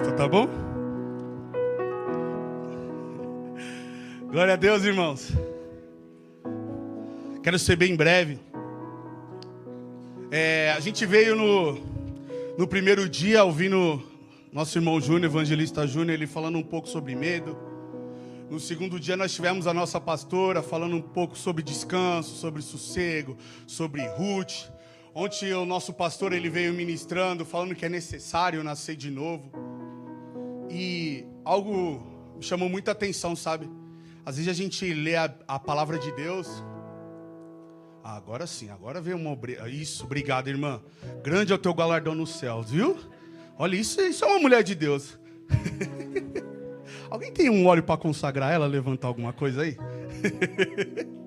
Tá bom? Glória a Deus, irmãos. Quero ser bem breve. É, a gente veio no, no primeiro dia ouvindo nosso irmão Júnior, evangelista Júnior, ele falando um pouco sobre medo. No segundo dia nós tivemos a nossa pastora falando um pouco sobre descanso, sobre sossego, sobre Ruth. Ontem o nosso pastor ele veio ministrando, falando que é necessário nascer de novo. E algo me chamou muita atenção, sabe? Às vezes a gente lê a, a palavra de Deus. Ah, agora sim, agora veio uma. Isso, obrigado, irmã. Grande é o teu galardão nos céus, viu? Olha, isso, isso é uma mulher de Deus. Alguém tem um óleo para consagrar ela, levantar alguma coisa aí?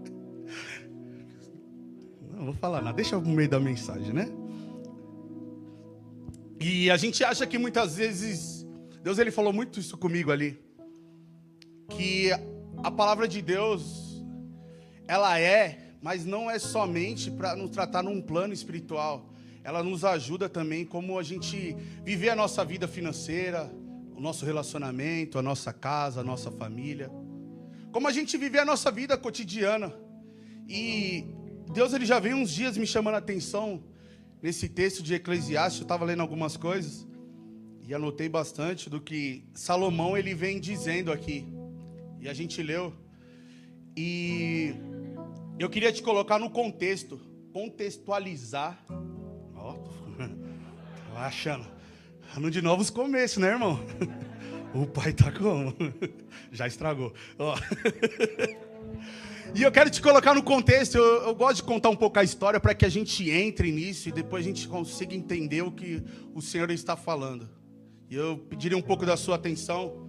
Não vou falar nada, deixa no meio da mensagem, né? E a gente acha que muitas vezes, Deus ele falou muito isso comigo ali, que a palavra de Deus, ela é, mas não é somente para nos tratar num plano espiritual, ela nos ajuda também como a gente viver a nossa vida financeira, o nosso relacionamento, a nossa casa, a nossa família, como a gente viver a nossa vida cotidiana. E Deus ele já vem uns dias me chamando a atenção nesse texto de Eclesiastes, eu estava lendo algumas coisas e anotei bastante do que Salomão ele vem dizendo aqui. E a gente leu. E eu queria te colocar no contexto, contextualizar. Ó, tô achando. Ano de novos começos, né, irmão? O pai tá como? Já estragou. Ó. E eu quero te colocar no contexto. Eu, eu gosto de contar um pouco a história para que a gente entre nisso e depois a gente consiga entender o que o Senhor está falando. E eu pediria um pouco da sua atenção.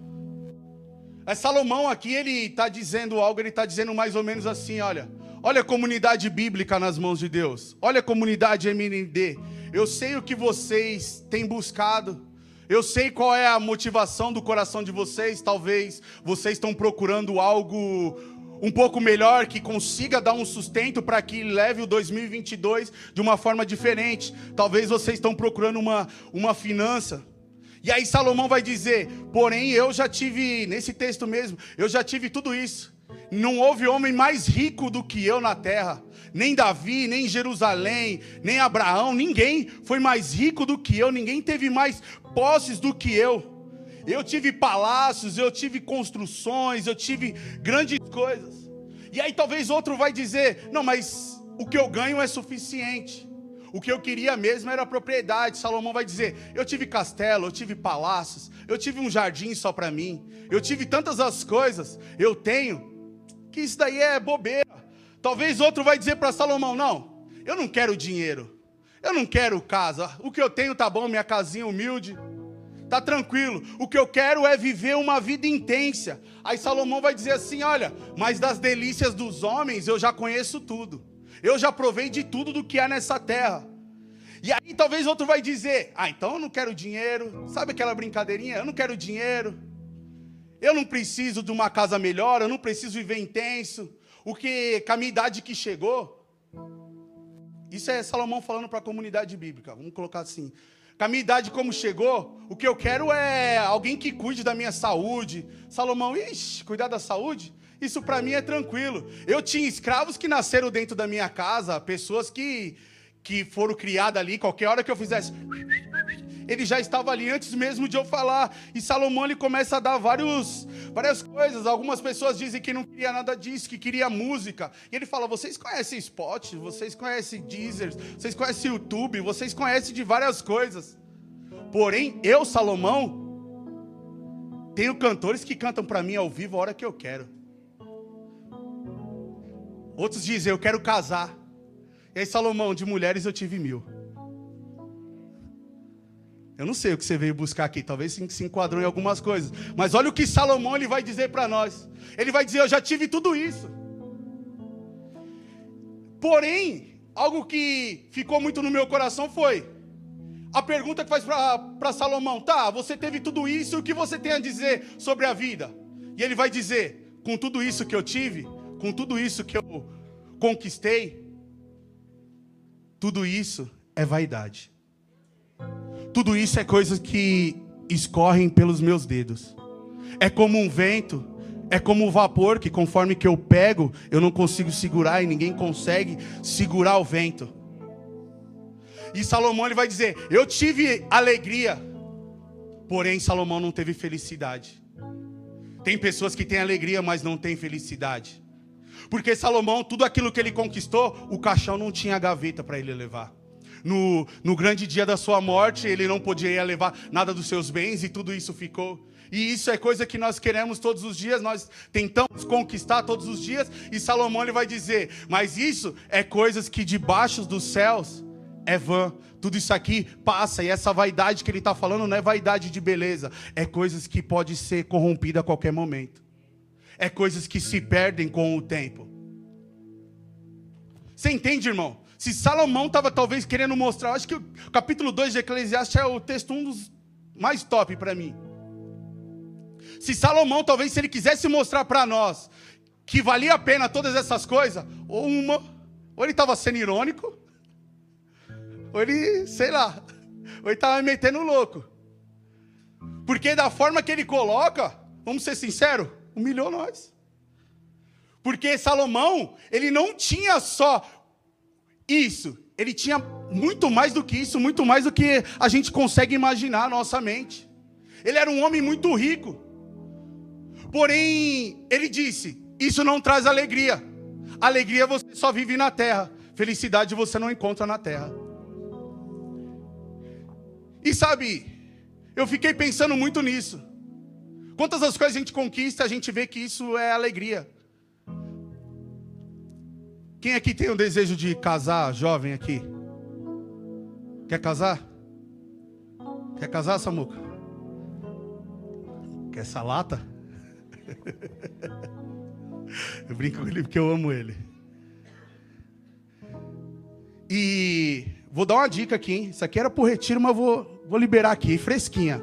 É Salomão aqui, ele está dizendo algo, ele está dizendo mais ou menos assim: olha, olha a comunidade bíblica nas mãos de Deus, olha a comunidade MND. Eu sei o que vocês têm buscado, eu sei qual é a motivação do coração de vocês. Talvez vocês estão procurando algo um pouco melhor, que consiga dar um sustento para que leve o 2022 de uma forma diferente. Talvez vocês estão procurando uma, uma finança. E aí Salomão vai dizer: Porém, eu já tive, nesse texto mesmo, eu já tive tudo isso. Não houve homem mais rico do que eu na terra. Nem Davi, nem Jerusalém, nem Abraão, ninguém foi mais rico do que eu, ninguém teve mais posses do que eu. Eu tive palácios, eu tive construções, eu tive grandes coisas. E aí talvez outro vai dizer: "Não, mas o que eu ganho é suficiente. O que eu queria mesmo era propriedade". Salomão vai dizer: "Eu tive castelo, eu tive palácios, eu tive um jardim só para mim. Eu tive tantas as coisas, eu tenho que isso daí é bobeira". Talvez outro vai dizer para Salomão: "Não, eu não quero dinheiro. Eu não quero casa. O que eu tenho tá bom, minha casinha humilde. Tá tranquilo. O que eu quero é viver uma vida intensa. Aí Salomão vai dizer assim: olha, mas das delícias dos homens eu já conheço tudo. Eu já provei de tudo do que há nessa terra. E aí talvez outro vai dizer: ah, então eu não quero dinheiro. Sabe aquela brincadeirinha? Eu não quero dinheiro. Eu não preciso de uma casa melhor. Eu não preciso viver intenso. O que, com a minha idade que chegou. Isso é Salomão falando para a comunidade bíblica. Vamos colocar assim com a minha idade como chegou, o que eu quero é alguém que cuide da minha saúde. Salomão, ixi, cuidar da saúde? Isso para mim é tranquilo. Eu tinha escravos que nasceram dentro da minha casa, pessoas que, que foram criadas ali, qualquer hora que eu fizesse ele já estava ali antes mesmo de eu falar. E Salomão ele começa a dar vários, várias coisas. Algumas pessoas dizem que não queria nada disso, que queria música. E ele fala: vocês conhecem Spot, vocês conhecem Deezer, vocês conhecem YouTube, vocês conhecem de várias coisas. Porém, eu, Salomão, tenho cantores que cantam para mim ao vivo a hora que eu quero. Outros dizem, eu quero casar. E aí, Salomão, de mulheres eu tive mil. Eu não sei o que você veio buscar aqui, talvez se enquadrou em algumas coisas. Mas olha o que Salomão ele vai dizer para nós. Ele vai dizer: Eu já tive tudo isso. Porém, algo que ficou muito no meu coração foi a pergunta que faz para Salomão: Tá, você teve tudo isso, o que você tem a dizer sobre a vida? E ele vai dizer: Com tudo isso que eu tive, com tudo isso que eu conquistei, tudo isso é vaidade. Tudo isso é coisa que escorrem pelos meus dedos. É como um vento, é como o um vapor que conforme que eu pego, eu não consigo segurar e ninguém consegue segurar o vento. E Salomão ele vai dizer: "Eu tive alegria, porém Salomão não teve felicidade". Tem pessoas que têm alegria, mas não têm felicidade. Porque Salomão, tudo aquilo que ele conquistou, o caixão não tinha gaveta para ele levar. No, no grande dia da sua morte, ele não podia levar nada dos seus bens e tudo isso ficou. E isso é coisa que nós queremos todos os dias, nós tentamos conquistar todos os dias, e Salomão ele vai dizer: Mas isso é coisas que debaixo dos céus é vã. Tudo isso aqui passa, e essa vaidade que ele está falando não é vaidade de beleza, é coisas que pode ser corrompida a qualquer momento, é coisas que se perdem com o tempo. Você entende, irmão? Se Salomão estava talvez querendo mostrar, acho que o capítulo 2 de Eclesiastes é o texto um dos mais top para mim. Se Salomão, talvez, se ele quisesse mostrar para nós que valia a pena todas essas coisas, ou uma, ou ele estava sendo irônico, ou ele, sei lá, ou ele estava metendo louco. Porque da forma que ele coloca, vamos ser sinceros, humilhou nós. Porque Salomão, ele não tinha só isso, ele tinha muito mais do que isso, muito mais do que a gente consegue imaginar na nossa mente. Ele era um homem muito rico. Porém, ele disse: Isso não traz alegria. Alegria você só vive na terra, felicidade você não encontra na terra. E sabe, eu fiquei pensando muito nisso. Quantas das coisas a gente conquista, a gente vê que isso é alegria. Quem aqui tem o desejo de casar, jovem aqui? Quer casar? Quer casar, Samuca? Quer essa lata? eu brinco com ele porque eu amo ele. E vou dar uma dica aqui, hein? Isso aqui era por retiro, mas vou, vou liberar aqui, fresquinha.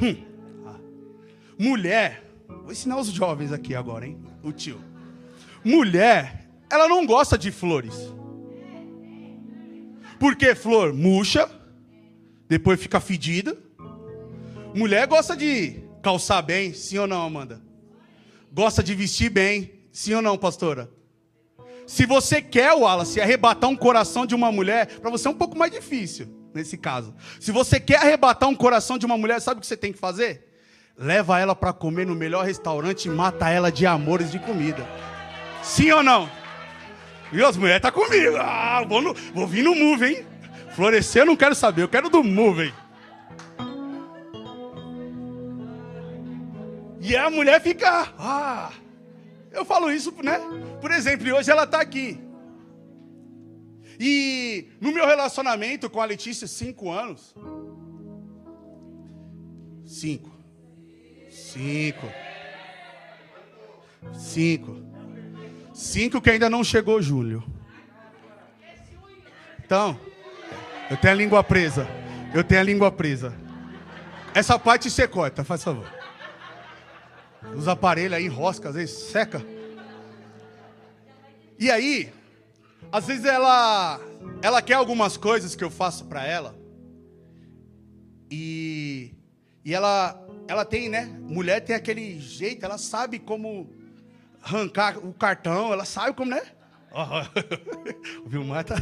Hum. Mulher, vou ensinar os jovens aqui agora, hein? O tio. Mulher, ela não gosta de flores. Porque flor murcha, depois fica fedida. Mulher gosta de calçar bem, sim ou não, Amanda? Gosta de vestir bem, sim ou não, pastora? Se você quer, Wallace, arrebatar um coração de uma mulher, para você é um pouco mais difícil, nesse caso. Se você quer arrebatar um coração de uma mulher, sabe o que você tem que fazer? Leva ela para comer no melhor restaurante e mata ela de amores de comida. Sim ou não? E as mulheres tá comigo. Ah, vou, no, vou vir no move, hein? Florescer eu não quero saber, eu quero do move? E a mulher fica, ah, eu falo isso, né? Por exemplo, hoje ela está aqui. E no meu relacionamento com a Letícia, cinco anos. Cinco. Cinco. Cinco. Cinco que ainda não chegou, Júlio. Então, eu tenho a língua presa. Eu tenho a língua presa. Essa parte você corta, faz favor. Os aparelhos aí rosca, às vezes seca. E aí, às vezes ela ela quer algumas coisas que eu faço para ela. E e ela ela tem, né? Mulher tem aquele jeito, ela sabe como arrancar o cartão, ela sabe como, né? o Vilmar tá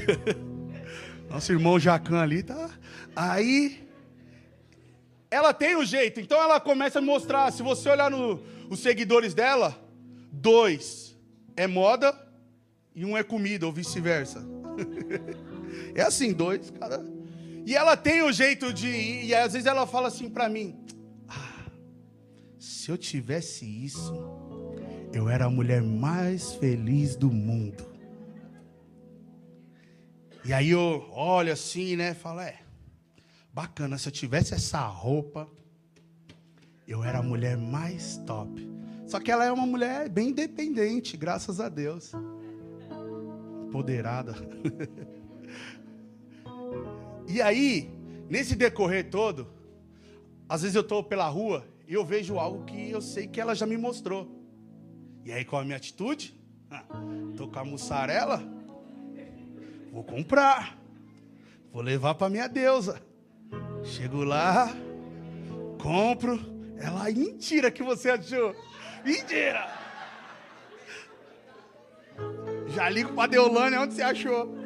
Nosso irmão Jacan ali tá. Aí ela tem o um jeito, então ela começa a mostrar. Se você olhar no, os seguidores dela, dois é moda e um é comida, ou vice-versa. é assim, dois, cara. E ela tem o jeito de ir, e às vezes ela fala assim para mim: ah, se eu tivesse isso, eu era a mulher mais feliz do mundo. E aí eu olho assim, né? Falo, é, Bacana, se eu tivesse essa roupa, eu era a mulher mais top. Só que ela é uma mulher bem independente, graças a Deus. Empoderada. e aí, nesse decorrer todo, às vezes eu estou pela rua e eu vejo algo que eu sei que ela já me mostrou. E aí, qual é a minha atitude? Estou com a mussarela, vou comprar, vou levar para minha deusa. Chego lá, Compro. Ela, mentira que você achou. Mentira. Já ligo pra Deolane onde você achou.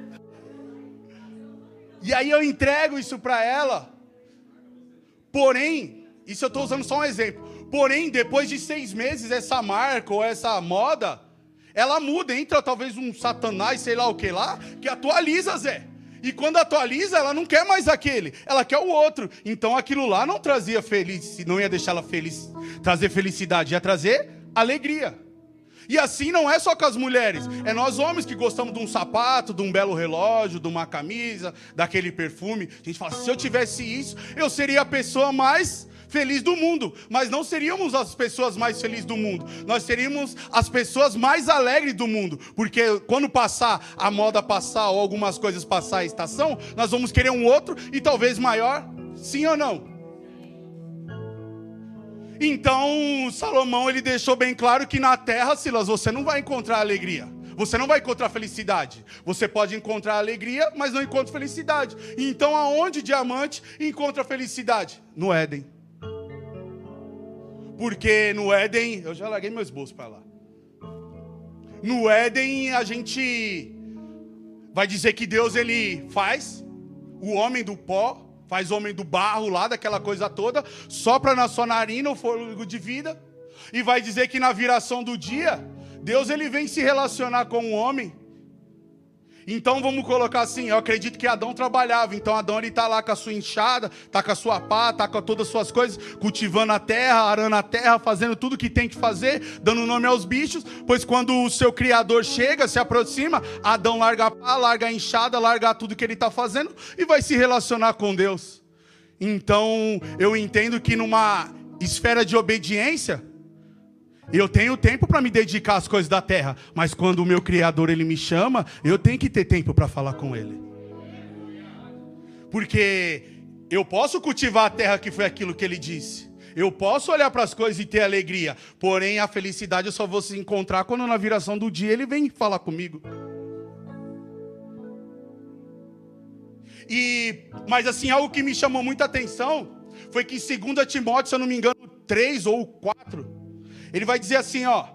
E aí eu entrego isso para ela. Porém, isso eu estou usando só um exemplo. Porém, depois de seis meses, essa marca ou essa moda, ela muda, entra talvez um satanás, sei lá o que lá, que atualiza, Zé. E quando atualiza, ela não quer mais aquele, ela quer o outro. Então aquilo lá não trazia feliz, não ia deixar ela feliz, trazer felicidade, ia trazer alegria. E assim não é só com as mulheres, é nós homens que gostamos de um sapato, de um belo relógio, de uma camisa, daquele perfume. A gente fala, se eu tivesse isso, eu seria a pessoa mais feliz do mundo, mas não seríamos as pessoas mais felizes do mundo, nós seríamos as pessoas mais alegres do mundo, porque quando passar a moda passar ou algumas coisas passar a estação, nós vamos querer um outro e talvez maior, sim ou não? Então, Salomão ele deixou bem claro que na terra, Silas, você não vai encontrar alegria. Você não vai encontrar felicidade. Você pode encontrar alegria, mas não encontra felicidade. Então, aonde diamante encontra felicidade? No Éden. Porque no Éden, eu já larguei meus bolsos para lá. No Éden, a gente vai dizer que Deus ele faz o homem do pó, faz homem do barro lá, daquela coisa toda, sopra na sua narina o fôlego de vida, e vai dizer que na viração do dia, Deus ele vem se relacionar com o homem então vamos colocar assim, eu acredito que Adão trabalhava, então Adão ele está lá com a sua enxada, está com a sua pá, está com todas as suas coisas, cultivando a terra, arando a terra, fazendo tudo que tem que fazer, dando nome aos bichos, pois quando o seu Criador chega, se aproxima, Adão larga a pá, larga a enxada, larga tudo que ele está fazendo e vai se relacionar com Deus. Então eu entendo que numa esfera de obediência, eu tenho tempo para me dedicar às coisas da terra, mas quando o meu Criador ele me chama, eu tenho que ter tempo para falar com Ele. Porque eu posso cultivar a terra que foi aquilo que Ele disse. Eu posso olhar para as coisas e ter alegria. Porém, a felicidade eu só vou se encontrar quando na viração do dia Ele vem falar comigo. E, mas assim, algo que me chamou muita atenção foi que em 2 Timóteo, se eu não me engano, 3 ou 4, ele vai dizer assim, ó: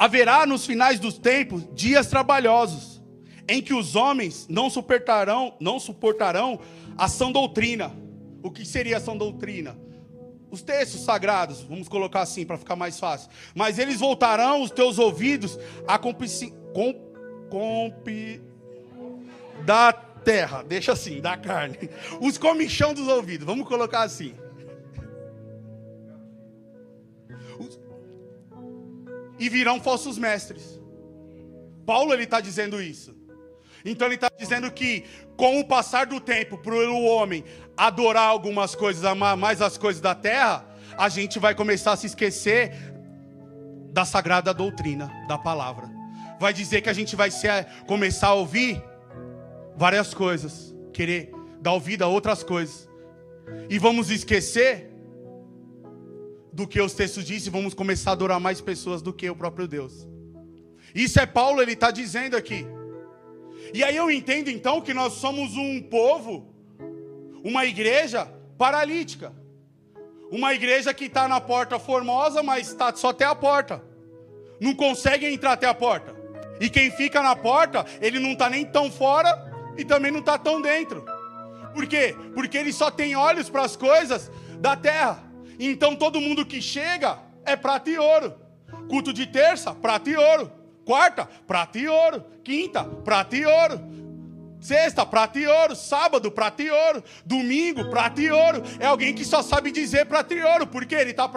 Haverá nos finais dos tempos dias trabalhosos, em que os homens não suportarão, não suportarão a sã doutrina. O que seria a sã doutrina? Os textos sagrados, vamos colocar assim para ficar mais fácil. Mas eles voltarão os teus ouvidos a compi, com, compi, da terra, deixa assim, da carne. Os comichão dos ouvidos, vamos colocar assim. E virão falsos mestres. Paulo ele está dizendo isso. Então ele está dizendo que com o passar do tempo, para o homem adorar algumas coisas, amar mais as coisas da terra, a gente vai começar a se esquecer da sagrada doutrina da palavra. Vai dizer que a gente vai ser, começar a ouvir várias coisas, querer dar ouvido a outras coisas. E vamos esquecer do que os textos dizem, vamos começar a adorar mais pessoas do que o próprio Deus. Isso é Paulo, ele está dizendo aqui. E aí eu entendo então que nós somos um povo, uma igreja paralítica. Uma igreja que está na porta formosa, mas está só até a porta. Não consegue entrar até a porta. E quem fica na porta, ele não está nem tão fora e também não está tão dentro. Por quê? Porque ele só tem olhos para as coisas da terra. Então todo mundo que chega é prata e ouro. Culto de terça, prata e ouro. Quarta, prata e ouro. Quinta, prata e ouro. Sexta, prata e ouro. Sábado, prata e ouro. Domingo, prata e ouro. É alguém que só sabe dizer prata e ouro, porque ele está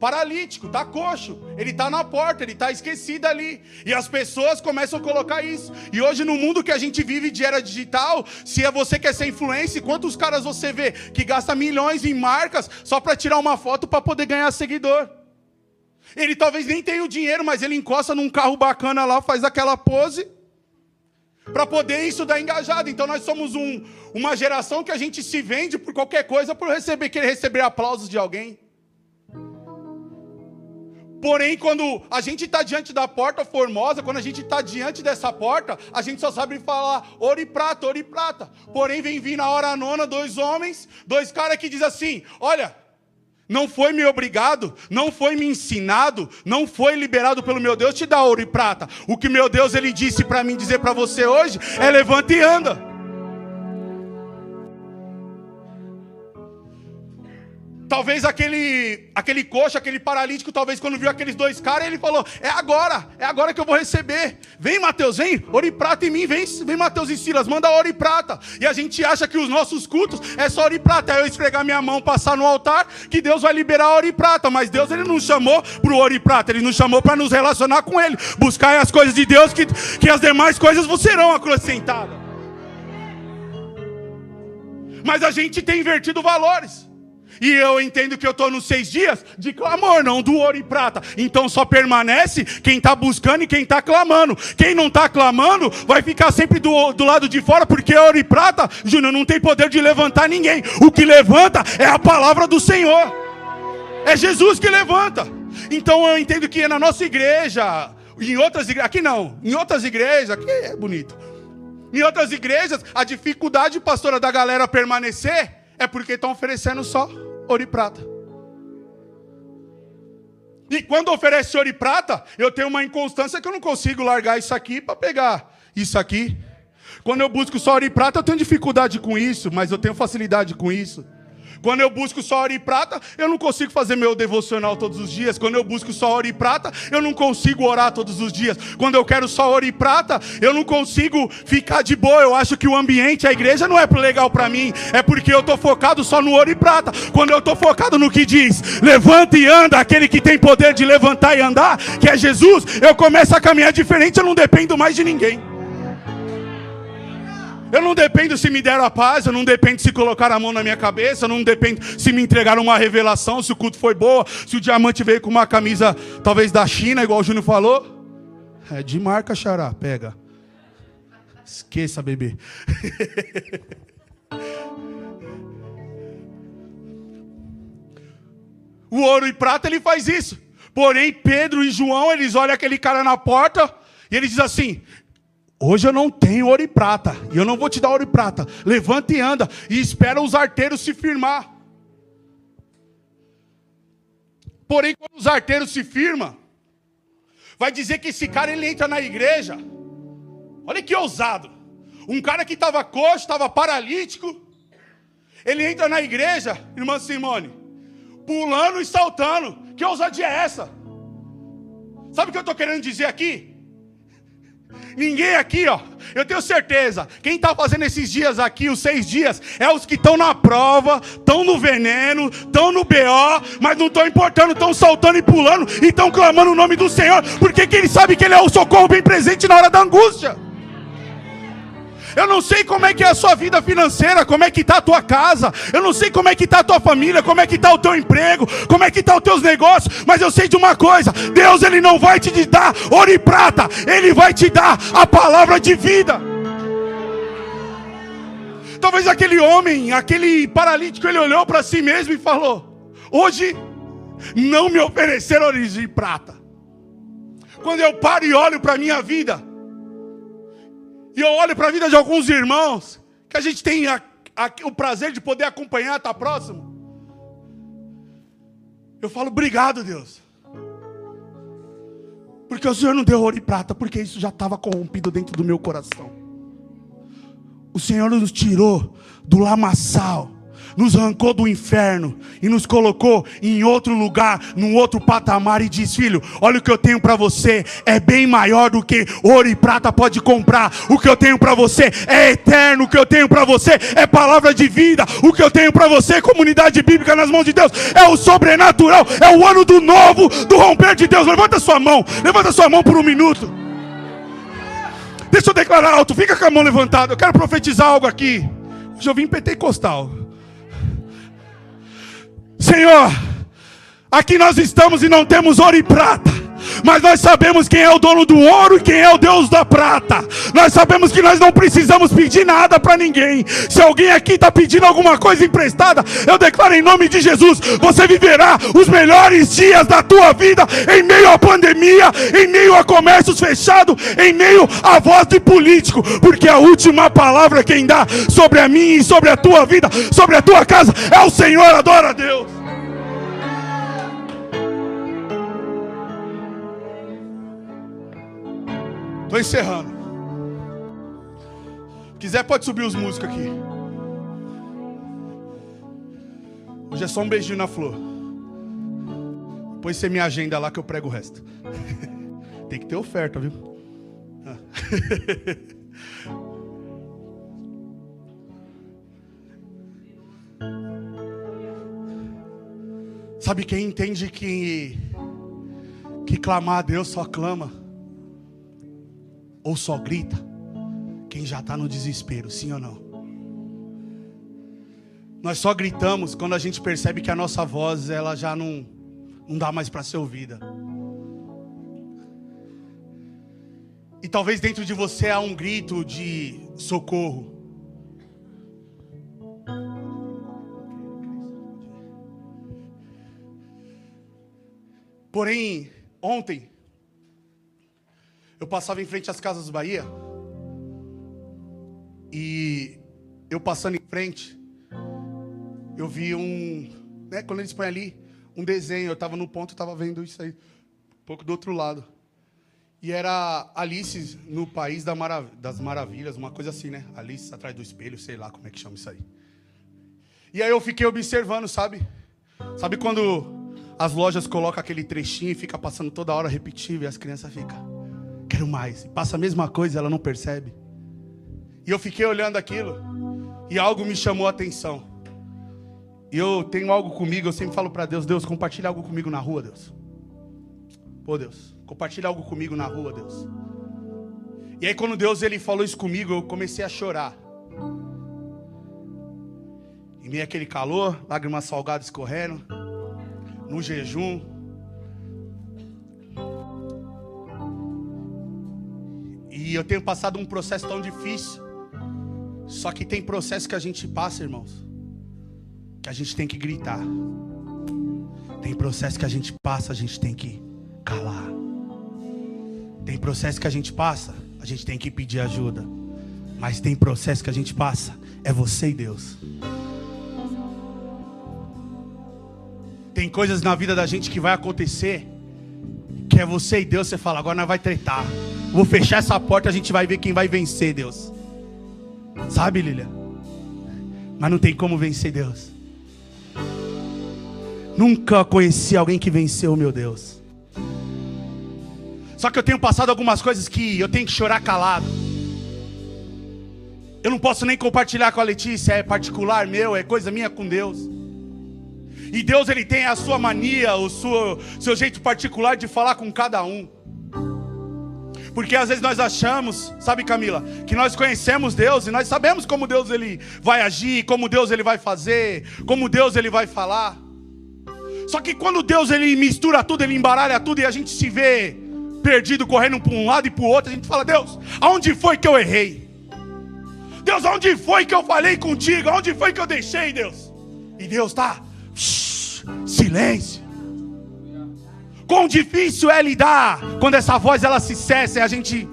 paralítico, está coxo. Ele está na porta, ele está esquecido ali. E as pessoas começam a colocar isso. E hoje, no mundo que a gente vive de era digital, se é você quer ser influência, quantos caras você vê que gasta milhões em marcas só para tirar uma foto para poder ganhar seguidor? Ele talvez nem tenha o dinheiro, mas ele encosta num carro bacana lá, faz aquela pose para poder isso dar engajado. Então nós somos um, uma geração que a gente se vende por qualquer coisa por receber, querer receber aplausos de alguém. Porém, quando a gente está diante da porta formosa, quando a gente está diante dessa porta, a gente só sabe falar ouro e prata, ouro e prata. Porém, vem vir na hora nona dois homens, dois caras que dizem assim: Olha, não foi me obrigado, não foi me ensinado, não foi liberado pelo meu Deus te dar ouro e prata. O que meu Deus ele disse para mim dizer para você hoje é levanta e anda. Talvez aquele, aquele coxa, aquele paralítico, talvez quando viu aqueles dois caras, ele falou: É agora, é agora que eu vou receber. Vem, Mateus, vem, ouro e prata em mim, vem, vem Mateus e Silas, manda ouro e prata. E a gente acha que os nossos cultos é só ouro e prata. É eu esfregar minha mão, passar no altar, que Deus vai liberar ouro e prata. Mas Deus ele não chamou para ouro e prata, ele nos chamou para nos relacionar com Ele, buscar as coisas de Deus, que, que as demais coisas serão acrescentadas. Mas a gente tem invertido valores. E eu entendo que eu estou nos seis dias de clamor, não do ouro e prata. Então só permanece quem está buscando e quem está clamando. Quem não está clamando vai ficar sempre do, do lado de fora, porque ouro e prata, Júnior, não tem poder de levantar ninguém. O que levanta é a palavra do Senhor. É Jesus que levanta. Então eu entendo que na nossa igreja, em outras igrejas, aqui não, em outras igrejas, aqui é bonito. Em outras igrejas, a dificuldade, pastora, da galera permanecer é porque estão oferecendo só ouro e prata. E quando oferece ouro e prata, eu tenho uma inconstância que eu não consigo largar isso aqui para pegar isso aqui. Quando eu busco só ouro e prata, eu tenho dificuldade com isso, mas eu tenho facilidade com isso. Quando eu busco só ouro e prata, eu não consigo fazer meu devocional todos os dias. Quando eu busco só ouro e prata, eu não consigo orar todos os dias. Quando eu quero só ouro e prata, eu não consigo ficar de boa. Eu acho que o ambiente, a igreja não é legal para mim, é porque eu estou focado só no ouro e prata. Quando eu estou focado no que diz, levanta e anda, aquele que tem poder de levantar e andar, que é Jesus, eu começo a caminhar diferente, eu não dependo mais de ninguém. Eu não dependo se me deram a paz, eu não dependo se colocaram a mão na minha cabeça, eu não dependo se me entregaram uma revelação, se o culto foi boa, se o diamante veio com uma camisa talvez da China, igual o Júnior falou. É de marca, xará, pega. Esqueça, bebê. o ouro e prata ele faz isso. Porém, Pedro e João, eles olham aquele cara na porta e eles dizem assim: Hoje eu não tenho ouro e prata, e eu não vou te dar ouro e prata. Levanta e anda, e espera os arteiros se firmar. Porém, quando os arteiros se firmam, vai dizer que esse cara ele entra na igreja. Olha que ousado. Um cara que estava coxo, estava paralítico, ele entra na igreja, irmã Simone, pulando e saltando. Que ousadia é essa? Sabe o que eu estou querendo dizer aqui? Ninguém aqui, ó, eu tenho certeza, quem está fazendo esses dias aqui, os seis dias, é os que estão na prova, estão no veneno, estão no BO, mas não estão importando, estão saltando e pulando e estão clamando o nome do Senhor, porque que ele sabe que Ele é o socorro bem presente na hora da angústia. Eu não sei como é que é a sua vida financeira, como é que está a tua casa. Eu não sei como é que está a tua família, como é que está o teu emprego, como é que está os teus negócios. Mas eu sei de uma coisa: Deus ele não vai te dar ouro e prata, Ele vai te dar a palavra de vida. Talvez aquele homem, aquele paralítico, ele olhou para si mesmo e falou: Hoje não me ofereceram ouro e prata. Quando eu paro e olho para a minha vida, e eu olho para a vida de alguns irmãos que a gente tem a, a, o prazer de poder acompanhar, estar tá próximo. Eu falo, obrigado, Deus. Porque o Senhor não deu ouro e prata, porque isso já estava corrompido dentro do meu coração. O Senhor nos tirou do lamaçal nos arrancou do inferno e nos colocou em outro lugar, num outro patamar e diz: Filho, olha o que eu tenho para você, é bem maior do que ouro e prata pode comprar. O que eu tenho para você é eterno, o que eu tenho para você é palavra de vida. O que eu tenho para você, comunidade bíblica nas mãos de Deus, é o sobrenatural, é o ano do novo, do romper de Deus. Levanta sua mão, levanta sua mão por um minuto. Deixa eu declarar alto, fica com a mão levantada. Eu quero profetizar algo aqui. Hoje eu vim pentecostal. Senhor, aqui nós estamos e não temos ouro e prata mas nós sabemos quem é o dono do ouro e quem é o Deus da prata. Nós sabemos que nós não precisamos pedir nada para ninguém. Se alguém aqui está pedindo alguma coisa emprestada, eu declaro em nome de Jesus: você viverá os melhores dias da tua vida em meio à pandemia, em meio a comércios fechados, em meio à voz de político, porque a última palavra quem dá sobre a minha e sobre a tua vida, sobre a tua casa, é o Senhor. Adora a Deus. Estou encerrando. Quiser, pode subir os músicos aqui. Hoje é só um beijinho na flor. Depois você me agenda lá que eu prego o resto. Tem que ter oferta, viu? Sabe quem entende que que clamar a Deus só clama ou só grita? Quem já está no desespero, sim ou não? Nós só gritamos quando a gente percebe que a nossa voz ela já não não dá mais para ser ouvida. E talvez dentro de você há um grito de socorro. Porém, ontem, eu passava em frente às Casas Bahia. E eu passando em frente, eu vi um. Né, quando eles põem ali, um desenho. Eu estava no ponto, estava vendo isso aí. Um pouco do outro lado. E era Alice no País das Maravilhas, uma coisa assim, né? Alice atrás do espelho, sei lá como é que chama isso aí. E aí eu fiquei observando, sabe? Sabe quando as lojas colocam aquele trechinho e fica passando toda hora repetitivo e as crianças ficam, quero mais. E passa a mesma coisa, ela não percebe. E eu fiquei olhando aquilo e algo me chamou a atenção. E eu tenho algo comigo, eu sempre falo para Deus, Deus, compartilha algo comigo na rua, Deus. Pô, Deus, compartilha algo comigo na rua, Deus. E aí quando Deus ele falou isso comigo, eu comecei a chorar. Em meio àquele calor, lágrimas salgadas escorrendo no jejum. E eu tenho passado um processo tão difícil. Só que tem processo que a gente passa, irmãos, que a gente tem que gritar. Tem processo que a gente passa, a gente tem que calar. Tem processo que a gente passa, a gente tem que pedir ajuda. Mas tem processo que a gente passa, é você e Deus. Tem coisas na vida da gente que vai acontecer. Que é você e Deus, você fala, agora nós vai tretar. Vou fechar essa porta, a gente vai ver quem vai vencer, Deus. Sabe, Lilia? Mas não tem como vencer Deus. Nunca conheci alguém que venceu, meu Deus. Só que eu tenho passado algumas coisas que eu tenho que chorar calado. Eu não posso nem compartilhar com a Letícia, é particular meu, é coisa minha com Deus. E Deus ele tem a sua mania, o seu, seu jeito particular de falar com cada um. Porque às vezes nós achamos, sabe Camila, que nós conhecemos Deus e nós sabemos como Deus ele vai agir, como Deus ele vai fazer, como Deus ele vai falar. Só que quando Deus ele mistura tudo, ele embaralha tudo e a gente se vê perdido correndo para um lado e para o outro, a gente fala: "Deus, aonde foi que eu errei? Deus, aonde foi que eu falei contigo? Aonde foi que eu deixei, Deus?" E Deus tá silêncio. Quão difícil é lidar quando essa voz ela se cessa e a gente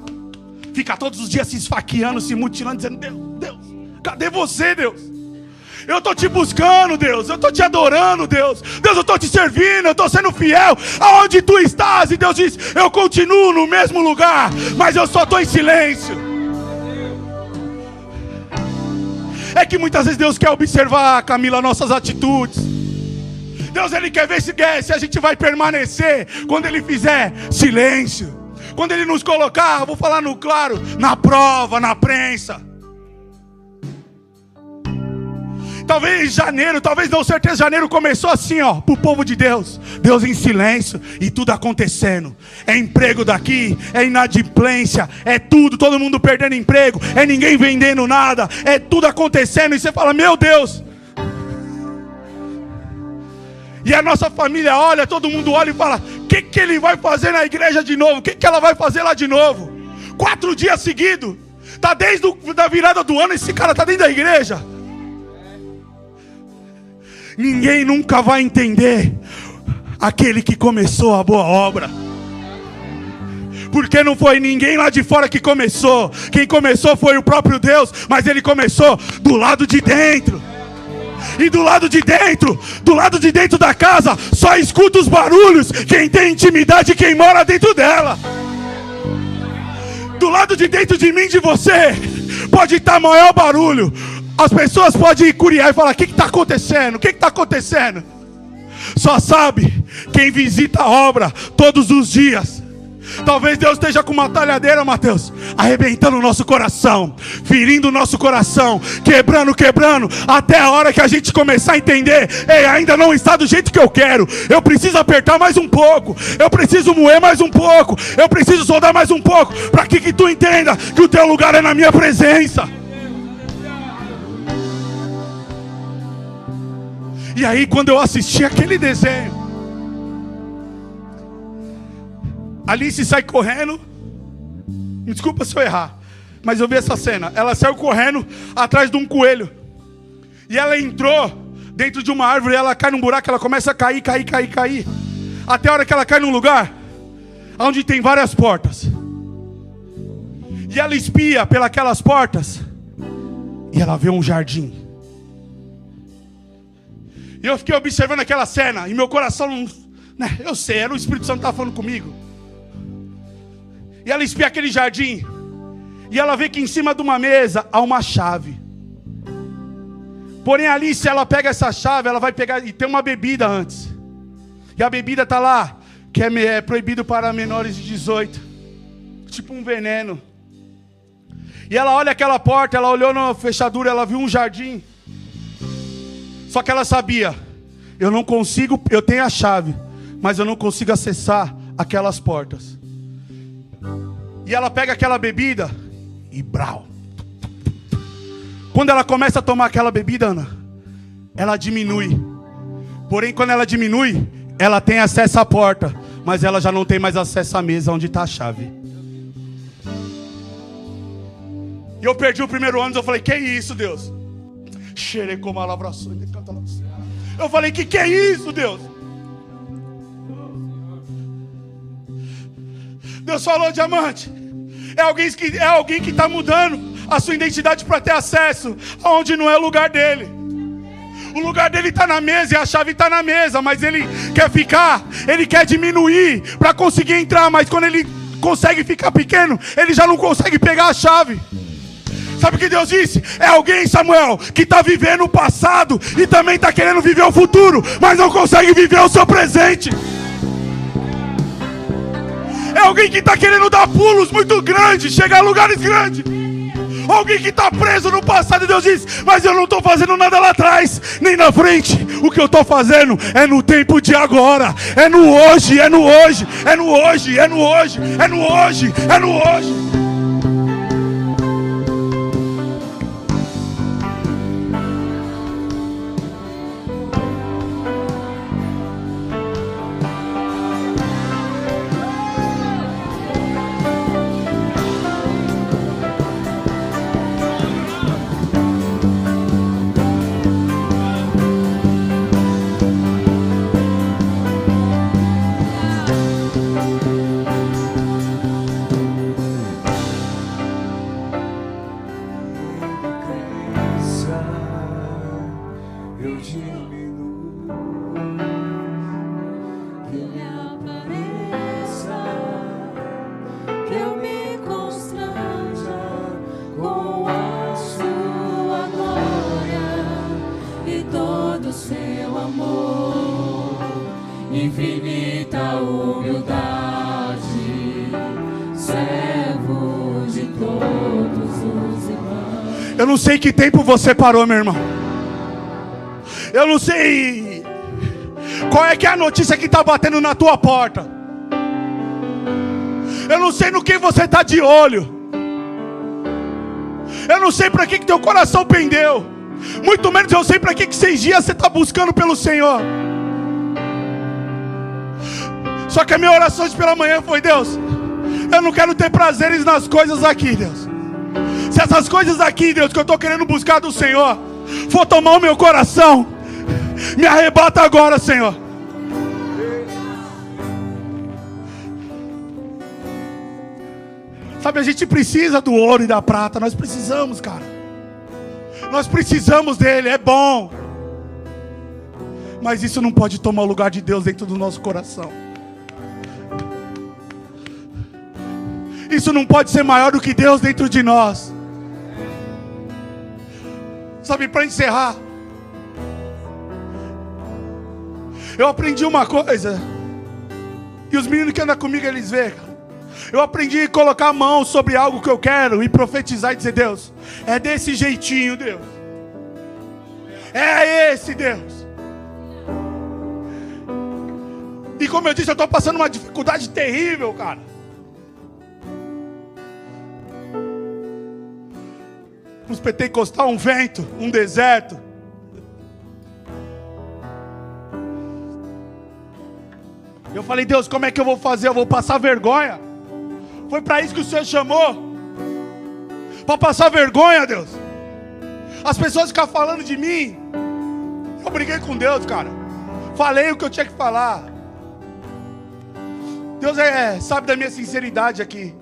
fica todos os dias se esfaqueando, se mutilando, dizendo: Deus, Deus, cadê você, Deus? Eu estou te buscando, Deus. Eu estou te adorando, Deus. Deus, eu estou te servindo. Eu estou sendo fiel. Aonde tu estás? E Deus diz: Eu continuo no mesmo lugar, mas eu só estou em silêncio. É que muitas vezes Deus quer observar, Camila, nossas atitudes. Deus ele quer ver se, se a gente vai permanecer quando ele fizer silêncio. Quando ele nos colocar, vou falar no claro, na prova, na prensa. Talvez janeiro, talvez não certeza, janeiro começou assim, ó, para o povo de Deus. Deus em silêncio e tudo acontecendo. É emprego daqui, é inadimplência, é tudo, todo mundo perdendo emprego, é ninguém vendendo nada, é tudo acontecendo. E você fala, meu Deus, e a nossa família olha, todo mundo olha e fala: que, que ele vai fazer na igreja de novo? O que, que ela vai fazer lá de novo? Quatro dias seguidos. Tá desde a virada do ano, esse cara tá dentro da igreja. Ninguém nunca vai entender aquele que começou a boa obra. Porque não foi ninguém lá de fora que começou. Quem começou foi o próprio Deus, mas ele começou do lado de dentro. E do lado de dentro, do lado de dentro da casa, só escuta os barulhos quem tem intimidade, quem mora dentro dela. Do lado de dentro de mim, de você, pode estar maior barulho. As pessoas podem curiar e falar: o que está acontecendo? O que está acontecendo? Só sabe quem visita a obra todos os dias. Talvez Deus esteja com uma talhadeira, Mateus, arrebentando o nosso coração, ferindo o nosso coração, quebrando, quebrando, até a hora que a gente começar a entender: ei, ainda não está do jeito que eu quero, eu preciso apertar mais um pouco, eu preciso moer mais um pouco, eu preciso soldar mais um pouco, para que, que tu entenda que o teu lugar é na minha presença. E aí, quando eu assisti aquele desenho, Alice sai correndo. Me desculpa se eu errar, mas eu vi essa cena. Ela saiu correndo atrás de um coelho. E ela entrou dentro de uma árvore, ela cai num buraco, ela começa a cair, cair, cair, cair. Até a hora que ela cai num lugar onde tem várias portas. E ela espia pelas portas. E ela vê um jardim. E eu fiquei observando aquela cena. E meu coração, né, eu sei, era o Espírito Santo que estava falando comigo. E ela espia aquele jardim. E ela vê que em cima de uma mesa há uma chave. Porém, ali, se ela pega essa chave, ela vai pegar. E tem uma bebida antes. E a bebida está lá, que é, é proibido para menores de 18. Tipo um veneno. E ela olha aquela porta, ela olhou na fechadura, ela viu um jardim. Só que ela sabia, eu não consigo, eu tenho a chave, mas eu não consigo acessar aquelas portas. E ela pega aquela bebida e brau. Quando ela começa a tomar aquela bebida, Ana, ela diminui. Porém, quando ela diminui, ela tem acesso à porta, mas ela já não tem mais acesso à mesa onde está a chave. E eu perdi o primeiro ano, eu falei: Que isso, Deus? Cheirei como a lavração. Eu falei: Que que é isso, Deus? Deus falou, diamante. É alguém que é alguém que está mudando a sua identidade para ter acesso aonde não é lugar dele. O lugar dele está na mesa e a chave está na mesa, mas ele quer ficar, ele quer diminuir para conseguir entrar, mas quando ele consegue ficar pequeno, ele já não consegue pegar a chave. Sabe o que Deus disse? É alguém, Samuel, que está vivendo o passado e também está querendo viver o futuro, mas não consegue viver o seu presente. É alguém que está querendo dar pulos muito grandes, chegar a lugares grandes. Alguém que está preso no passado, e Deus diz: Mas eu não estou fazendo nada lá atrás, nem na frente. O que eu estou fazendo é no tempo de agora, é no hoje, é no hoje, é no hoje, é no hoje, é no hoje, é no hoje. não sei que tempo você parou, meu irmão. Eu não sei qual é que é a notícia que está batendo na tua porta. Eu não sei no que você está de olho. Eu não sei para que, que teu coração pendeu. Muito menos eu sei para que, que seis dias você está buscando pelo Senhor. Só que a minha oração de pela manhã foi: Deus, eu não quero ter prazeres nas coisas aqui, Deus. Se essas coisas aqui, Deus, que eu estou querendo buscar do Senhor, for tomar o meu coração, me arrebata agora, Senhor. Sabe, a gente precisa do ouro e da prata, nós precisamos, cara. Nós precisamos dele, é bom. Mas isso não pode tomar o lugar de Deus dentro do nosso coração. Isso não pode ser maior do que Deus dentro de nós. Sabe, para encerrar, eu aprendi uma coisa, e os meninos que andam comigo eles veem. Eu aprendi a colocar a mão sobre algo que eu quero e profetizar e dizer: Deus, é desse jeitinho, Deus. É esse, Deus. E como eu disse, eu estou passando uma dificuldade terrível, cara. Para os pentecostais, um vento, um deserto. Eu falei, Deus, como é que eu vou fazer? Eu vou passar vergonha. Foi para isso que o Senhor chamou. Para passar vergonha, Deus. As pessoas ficam falando de mim. Eu briguei com Deus, cara. Falei o que eu tinha que falar. Deus é, sabe da minha sinceridade aqui.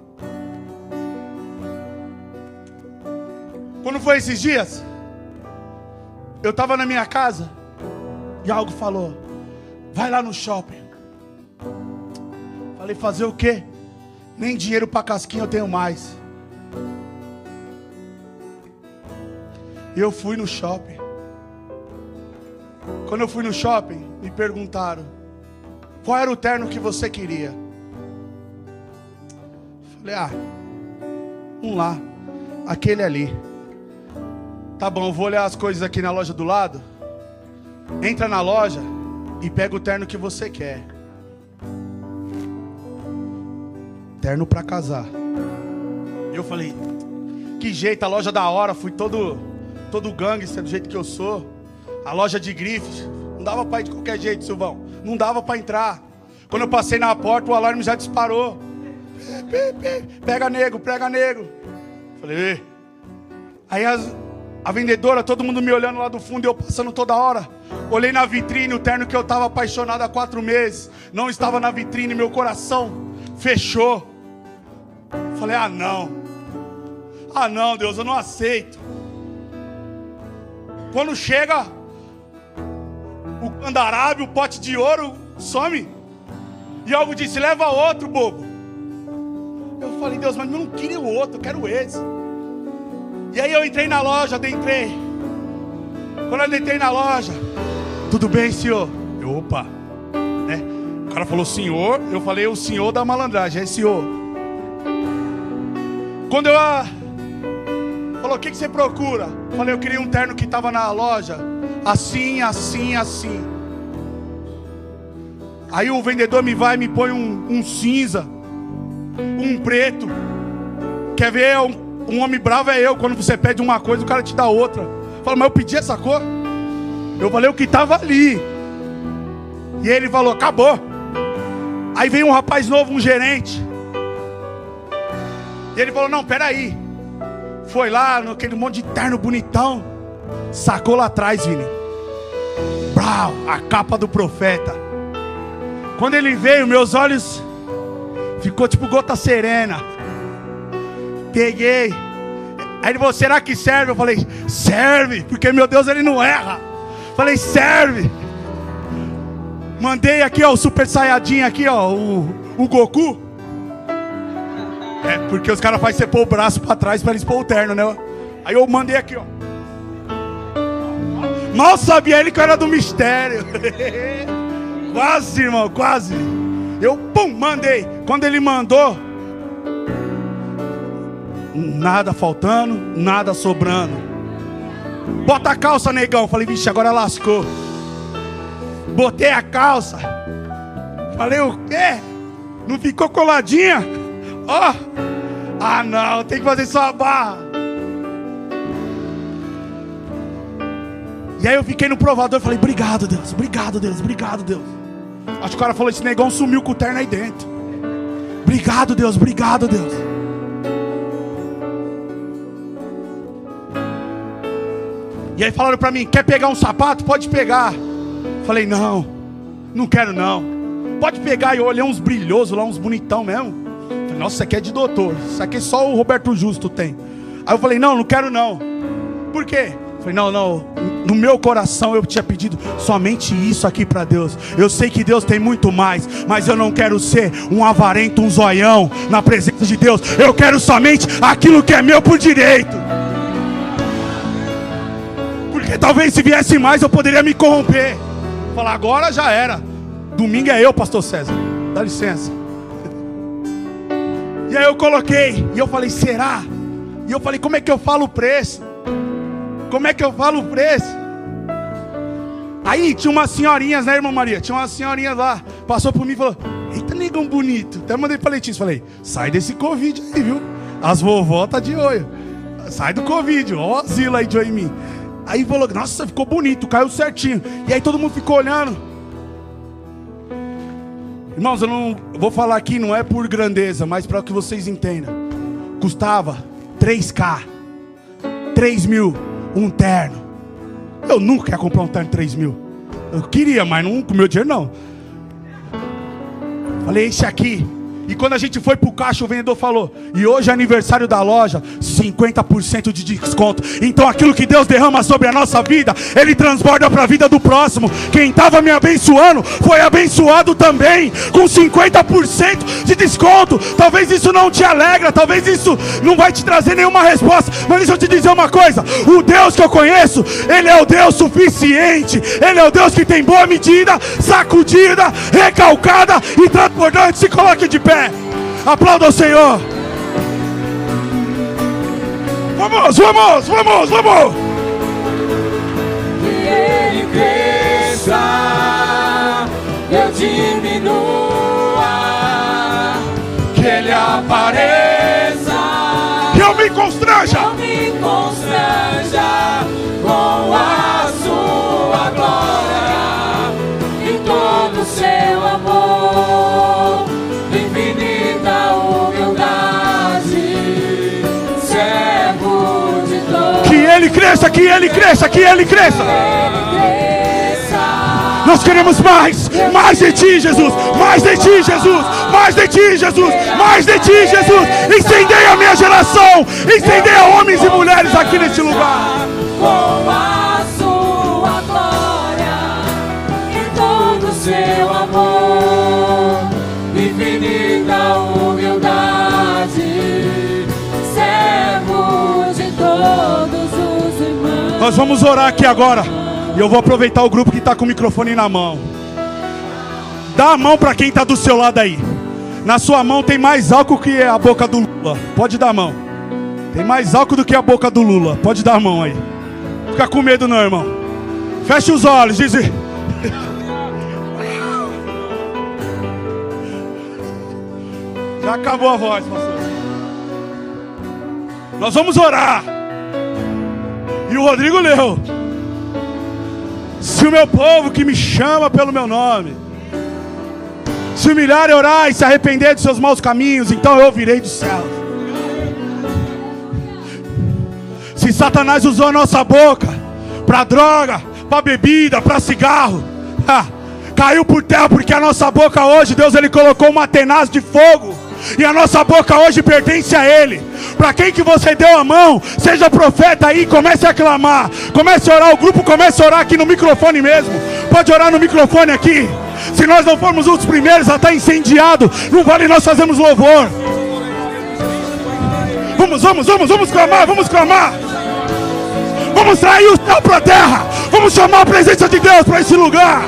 Quando foi esses dias, eu estava na minha casa e algo falou: vai lá no shopping. Falei, fazer o quê? Nem dinheiro para casquinha eu tenho mais. Eu fui no shopping. Quando eu fui no shopping, me perguntaram: qual era o terno que você queria? Falei: ah, um lá, aquele ali. Tá bom, vou olhar as coisas aqui na loja do lado. Entra na loja e pega o terno que você quer. Terno para casar. Eu falei, que jeito, a loja da hora, fui todo todo gangster do jeito que eu sou. A loja de grifes, não dava para ir de qualquer jeito, Silvão. Não dava para entrar. Quando eu passei na porta, o alarme já disparou. Pega nego, pega nego. Falei, aí as, a vendedora, todo mundo me olhando lá do fundo eu passando toda hora. Olhei na vitrine, o terno que eu estava apaixonado há quatro meses. Não estava na vitrine, meu coração fechou. Falei, ah não. Ah não, Deus, eu não aceito. Quando chega o candarábio, o pote de ouro, some. E algo disse: leva outro, bobo. Eu falei, Deus, mas eu não queria o outro, eu quero esse. E aí eu entrei na loja, adentrei. Quando eu entrei na loja, tudo bem, senhor? Eu, opa. Né? O cara falou, senhor. Eu falei, o senhor da malandragem, é senhor. Quando eu ah, Falou, o que, que você procura? Falei, eu queria um terno que estava na loja. Assim, assim, assim. Aí o vendedor me vai e me põe um, um cinza, um preto. Quer ver? Um, um, homem bravo é eu. Quando você pede uma coisa, o cara te dá outra. Fala, mas eu pedi essa cor. Eu falei o que estava ali. E ele falou, acabou. Aí vem um rapaz novo, um gerente. E ele falou, não, peraí. Foi lá, naquele monte de terno bonitão. Sacou lá atrás, Vini. Brau, a capa do profeta. Quando ele veio, meus olhos ficou tipo gota serena. Peguei. Aí ele falou: será que serve? Eu falei: serve, porque meu Deus ele não erra. Falei: serve. Mandei aqui, ó, o Super Saiyajin aqui, ó, o, o Goku. É, porque os caras fazem você pôr o braço para trás para eles pôr o terno, né? Aí eu mandei aqui, ó. Mal sabia ele que era do mistério. quase, irmão, quase. Eu, pum, mandei. Quando ele mandou, nada faltando, nada sobrando. Bota a calça, negão. Falei, vixe, agora lascou. Botei a calça. Falei, o quê? Não ficou coladinha? Ó. Oh. Ah, não, tem que fazer só a barra. E aí eu fiquei no provador e falei: Obrigado, Deus, obrigado, Deus, obrigado, Deus. Acho que o cara falou: esse negão sumiu com o terno aí dentro. Obrigado, Deus, obrigado, Deus. E aí falaram para mim: quer pegar um sapato? Pode pegar. Falei: não, não quero não. Pode pegar. E eu olhei uns brilhosos lá, uns bonitão mesmo. Falei, Nossa, isso aqui é de doutor. Isso aqui só o Roberto Justo tem. Aí eu falei: não, não quero não. Por quê? Falei, não, não. No meu coração eu tinha pedido somente isso aqui para Deus. Eu sei que Deus tem muito mais, mas eu não quero ser um avarento, um zoião na presença de Deus. Eu quero somente aquilo que é meu por direito. Porque talvez se viesse mais eu poderia me corromper. Falar, agora já era. Domingo é eu, pastor César. Dá licença. E aí eu coloquei, e eu falei, será? E eu falei, como é que eu falo o preço? Como é que eu falo o preço? Aí tinha umas senhorinhas, né, irmã Maria? Tinha umas senhorinhas lá. Passou por mim e falou: Eita, negão bonito. Até mandei pra Letícia. Falei: Sai desse Covid aí, viu? As vovó tá de olho. Sai do Covid. Ó, Zila aí de olho em mim. Aí falou: Nossa, ficou bonito, caiu certinho. E aí todo mundo ficou olhando. Irmãos, eu não vou falar aqui, não é por grandeza, mas para que vocês entendam. Custava 3K, 3 mil um terno. Eu nunca ia comprar um terno de 3 mil. Eu queria, mas não com meu dinheiro não. Falei, esse aqui. E quando a gente foi pro caixa, o vendedor falou: E hoje é aniversário da loja, 50% de desconto. Então aquilo que Deus derrama sobre a nossa vida, Ele transborda para a vida do próximo. Quem estava me abençoando foi abençoado também, com 50% de desconto. Talvez isso não te alegra, talvez isso não vai te trazer nenhuma resposta. Mas deixa eu te dizer uma coisa: o Deus que eu conheço, Ele é o Deus suficiente. Ele é o Deus que tem boa medida, sacudida, recalcada e transbordante. Se coloque de pé. Aplauda o Senhor. Vamos, vamos, vamos, vamos. Que ele cresça, eu diminua. Constranja. não me constranja com a sua glória e todo o seu amor, infinita humildade, servo de todos. Que ele cresça, que ele cresça, que ele cresça. Nós queremos mais, mais de ti, Jesus, mais de ti, Jesus, mais de ti, Jesus, mais de ti, Jesus. Incendeia a minha geração, incendeia homens e mulheres aqui neste lugar. Com a sua glória e todo o seu amor, infinita humildade, servo de todos os irmãos. Nós vamos orar aqui agora. E eu vou aproveitar o grupo que está com o microfone na mão. Dá a mão para quem está do seu lado aí. Na sua mão tem mais álcool que a boca do Lula. Pode dar a mão. Tem mais álcool do que a boca do Lula. Pode dar a mão aí. Fica com medo não, irmão. Feche os olhos, diz. Já acabou a voz, pastor. Nós vamos orar. E o Rodrigo leu. Se o meu povo que me chama pelo meu nome se humilhar e orar e se arrepender dos seus maus caminhos, então eu ouvirei do céu. Se Satanás usou a nossa boca para droga, para bebida, para cigarro, ha, caiu por terra porque a nossa boca hoje, Deus ele colocou uma tenaz de fogo. E a nossa boca hoje pertence a Ele. Para quem que você deu a mão, seja profeta aí, comece a clamar, comece a orar. O grupo comece a orar aqui no microfone mesmo. Pode orar no microfone aqui. Se nós não formos os primeiros a estar incendiado, não vale nós fazermos louvor. Vamos, vamos, vamos, vamos clamar, vamos clamar. Vamos trair o céu para a terra. Vamos chamar a presença de Deus para esse lugar.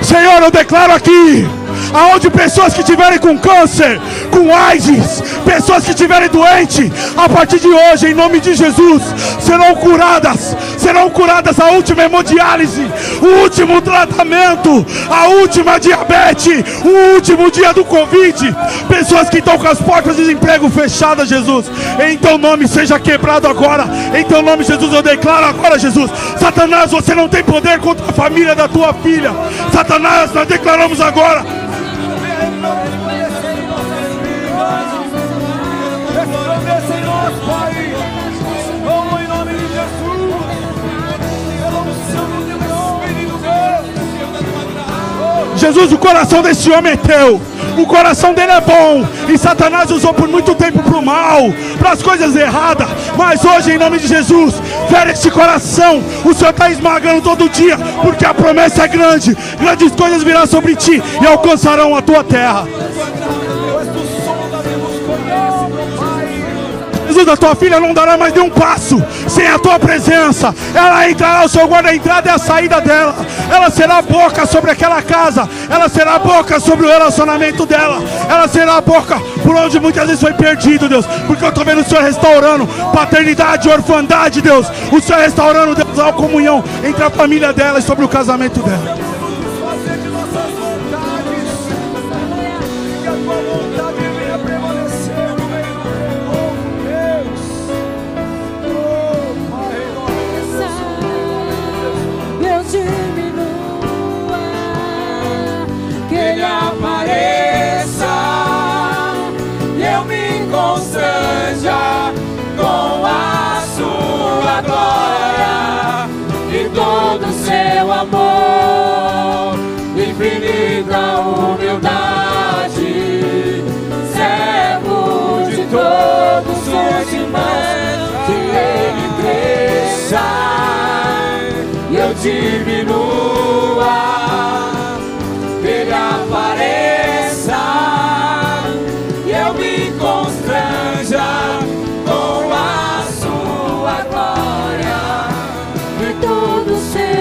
Senhor, eu declaro aqui. Aonde pessoas que estiverem com câncer, com AIDS, pessoas que estiverem doentes, a partir de hoje, em nome de Jesus, serão curadas, serão curadas a última hemodiálise, o último tratamento, a última diabetes, o último dia do Covid. Pessoas que estão com as portas de desemprego fechadas, Jesus. Em teu nome seja quebrado agora. Em teu nome, Jesus, eu declaro agora, Jesus. Satanás, você não tem poder contra a família da tua filha. Satanás, nós declaramos agora. Jesus, o coração desse homem é teu. O coração dele é bom. E Satanás usou por muito tempo para o mal, para as coisas erradas. Mas hoje, em nome de Jesus, fere esse coração. O Senhor está esmagando todo dia, porque a promessa é grande. Grandes coisas virão sobre ti e alcançarão a tua terra. Jesus, a tua filha não dará mais nenhum passo sem a tua presença. Ela entrará, o Senhor guarda a entrada e a saída dela. Ela será boca sobre aquela casa. Ela será boca sobre o relacionamento dela. Ela será boca por onde muitas vezes foi perdido, Deus. Porque eu estou vendo o Senhor restaurando paternidade, orfandade, Deus. O Senhor restaurando, Deus, a comunhão entre a família dela e sobre o casamento dela. Me